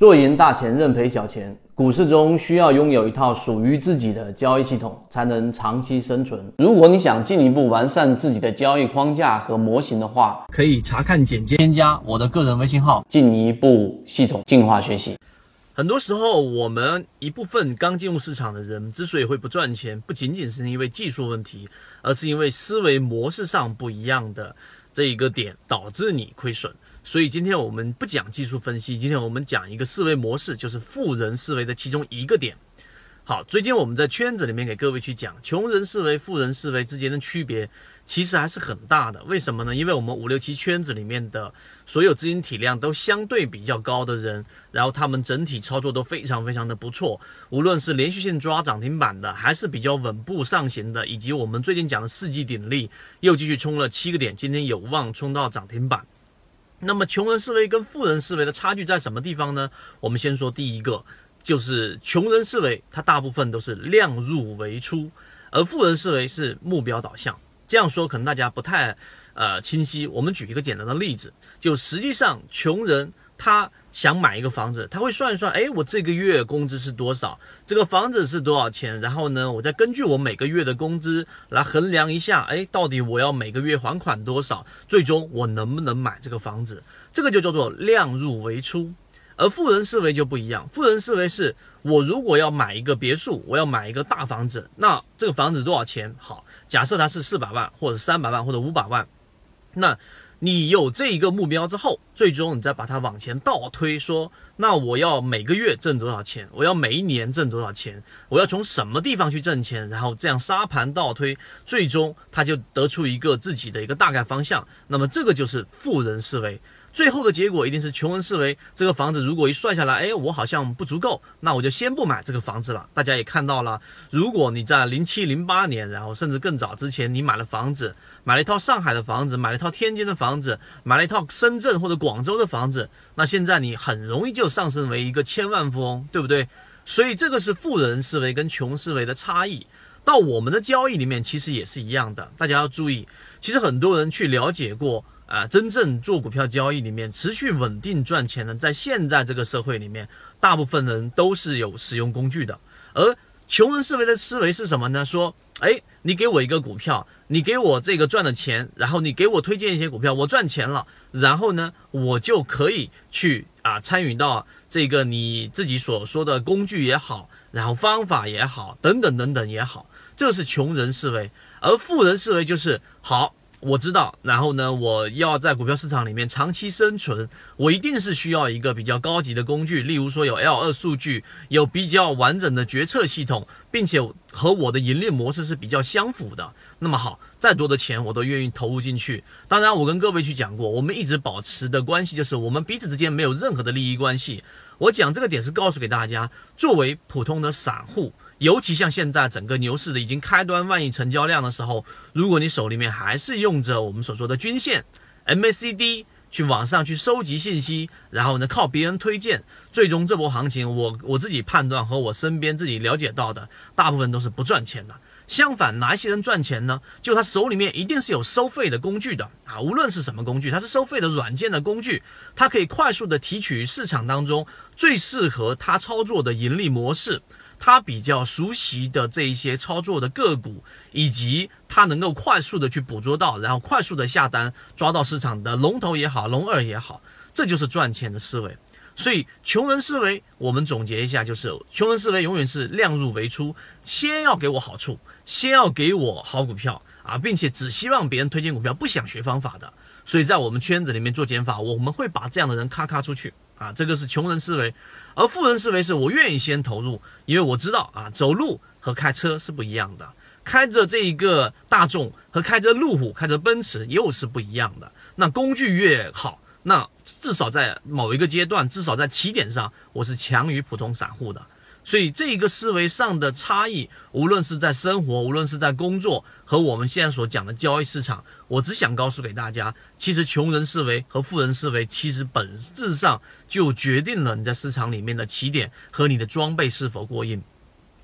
做赢大钱，认赔小钱。股市中需要拥有一套属于自己的交易系统，才能长期生存。如果你想进一步完善自己的交易框架和模型的话，可以查看简介，添加我的个人微信号，进一步系统进化学习。很多时候，我们一部分刚进入市场的人之所以会不赚钱，不仅仅是因为技术问题，而是因为思维模式上不一样的这一个点导致你亏损。所以今天我们不讲技术分析，今天我们讲一个思维模式，就是富人思维的其中一个点。好，最近我们在圈子里面给各位去讲，穷人思维、富人思维之间的区别，其实还是很大的。为什么呢？因为我们五六七圈子里面的所有资金体量都相对比较高的人，然后他们整体操作都非常非常的不错，无论是连续性抓涨停板的，还是比较稳步上行的，以及我们最近讲的四季鼎立又继续冲了七个点，今天有望冲到涨停板。那么穷人思维跟富人思维的差距在什么地方呢？我们先说第一个，就是穷人思维，它大部分都是量入为出，而富人思维是目标导向。这样说可能大家不太呃清晰。我们举一个简单的例子，就实际上穷人。他想买一个房子，他会算一算，哎，我这个月工资是多少？这个房子是多少钱？然后呢，我再根据我每个月的工资来衡量一下，哎，到底我要每个月还款多少？最终我能不能买这个房子？这个就叫做量入为出。而富人思维就不一样，富人思维是我如果要买一个别墅，我要买一个大房子，那这个房子多少钱？好，假设它是四百万，或者三百万，或者五百万，那。你有这一个目标之后，最终你再把它往前倒推，说那我要每个月挣多少钱？我要每一年挣多少钱？我要从什么地方去挣钱？然后这样沙盘倒推，最终他就得出一个自己的一个大概方向。那么这个就是富人思维。最后的结果一定是穷人思维。这个房子如果一算下来，哎，我好像不足够，那我就先不买这个房子了。大家也看到了，如果你在零七零八年，然后甚至更早之前，你买了房子，买了一套上海的房子，买了一套天津的房子，买了一套深圳或者广州的房子，那现在你很容易就上升为一个千万富翁，对不对？所以这个是富人思维跟穷思维的差异。到我们的交易里面，其实也是一样的。大家要注意，其实很多人去了解过。啊，真正做股票交易里面持续稳定赚钱的，在现在这个社会里面，大部分人都是有使用工具的。而穷人思维的思维是什么呢？说，哎，你给我一个股票，你给我这个赚的钱，然后你给我推荐一些股票，我赚钱了，然后呢，我就可以去啊参与到这个你自己所说的工具也好，然后方法也好，等等等等也好，这是穷人思维。而富人思维就是好。我知道，然后呢，我要在股票市场里面长期生存，我一定是需要一个比较高级的工具，例如说有 L 二数据，有比较完整的决策系统，并且和我的盈利模式是比较相符的。那么好，再多的钱我都愿意投入进去。当然，我跟各位去讲过，我们一直保持的关系就是我们彼此之间没有任何的利益关系。我讲这个点是告诉给大家，作为普通的散户。尤其像现在整个牛市的已经开端万亿成交量的时候，如果你手里面还是用着我们所说的均线 MACD 去网上去收集信息，然后呢靠别人推荐，最终这波行情我我自己判断和我身边自己了解到的，大部分都是不赚钱的。相反，哪一些人赚钱呢？就他手里面一定是有收费的工具的啊，无论是什么工具，它是收费的软件的工具，它可以快速的提取市场当中最适合他操作的盈利模式。他比较熟悉的这一些操作的个股，以及他能够快速的去捕捉到，然后快速的下单，抓到市场的龙头也好，龙二也好，这就是赚钱的思维。所以穷人思维，我们总结一下，就是穷人思维永远是量入为出，先要给我好处，先要给我好股票啊，并且只希望别人推荐股票，不想学方法的。所以在我们圈子里面做减法，我们会把这样的人咔咔出去。啊，这个是穷人思维，而富人思维是我愿意先投入，因为我知道啊，走路和开车是不一样的，开着这一个大众和开着路虎、开着奔驰又是不一样的。那工具越好，那至少在某一个阶段，至少在起点上，我是强于普通散户的。所以这一个思维上的差异，无论是在生活，无论是在工作，和我们现在所讲的交易市场，我只想告诉给大家，其实穷人思维和富人思维，其实本质上就决定了你在市场里面的起点和你的装备是否过硬。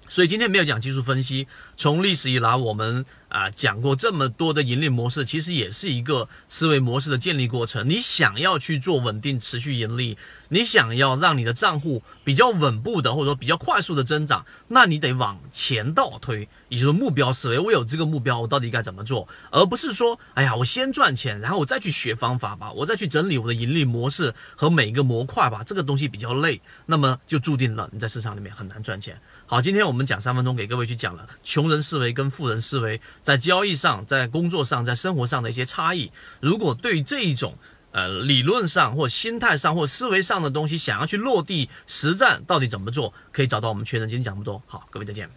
所以今天没有讲技术分析，从历史以来，我们啊讲过这么多的盈利模式，其实也是一个思维模式的建立过程。你想要去做稳定持续盈利，你想要让你的账户比较稳步的或者说比较快速的增长，那你得往前倒推，也就是目标思维。我有这个目标，我到底该怎么做？而不是说，哎呀，我先赚钱，然后我再去学方法吧，我再去整理我的盈利模式和每一个模块吧。这个东西比较累，那么就注定了你在市场里面很难赚钱。好，今天我们讲三分钟，给各位去讲了穷人思维跟富人思维在交易上、在工作上、在生活上的一些差异。如果对这一种呃理论上或心态上或思维上的东西，想要去落地实战，到底怎么做，可以找到我们圈人。今天讲这么多，好，各位再见。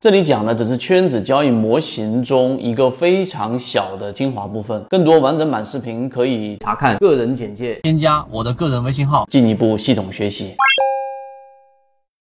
这里讲的只是圈子交易模型中一个非常小的精华部分，更多完整版视频可以查看个人简介，添加我的个人微信号，进一步系统学习。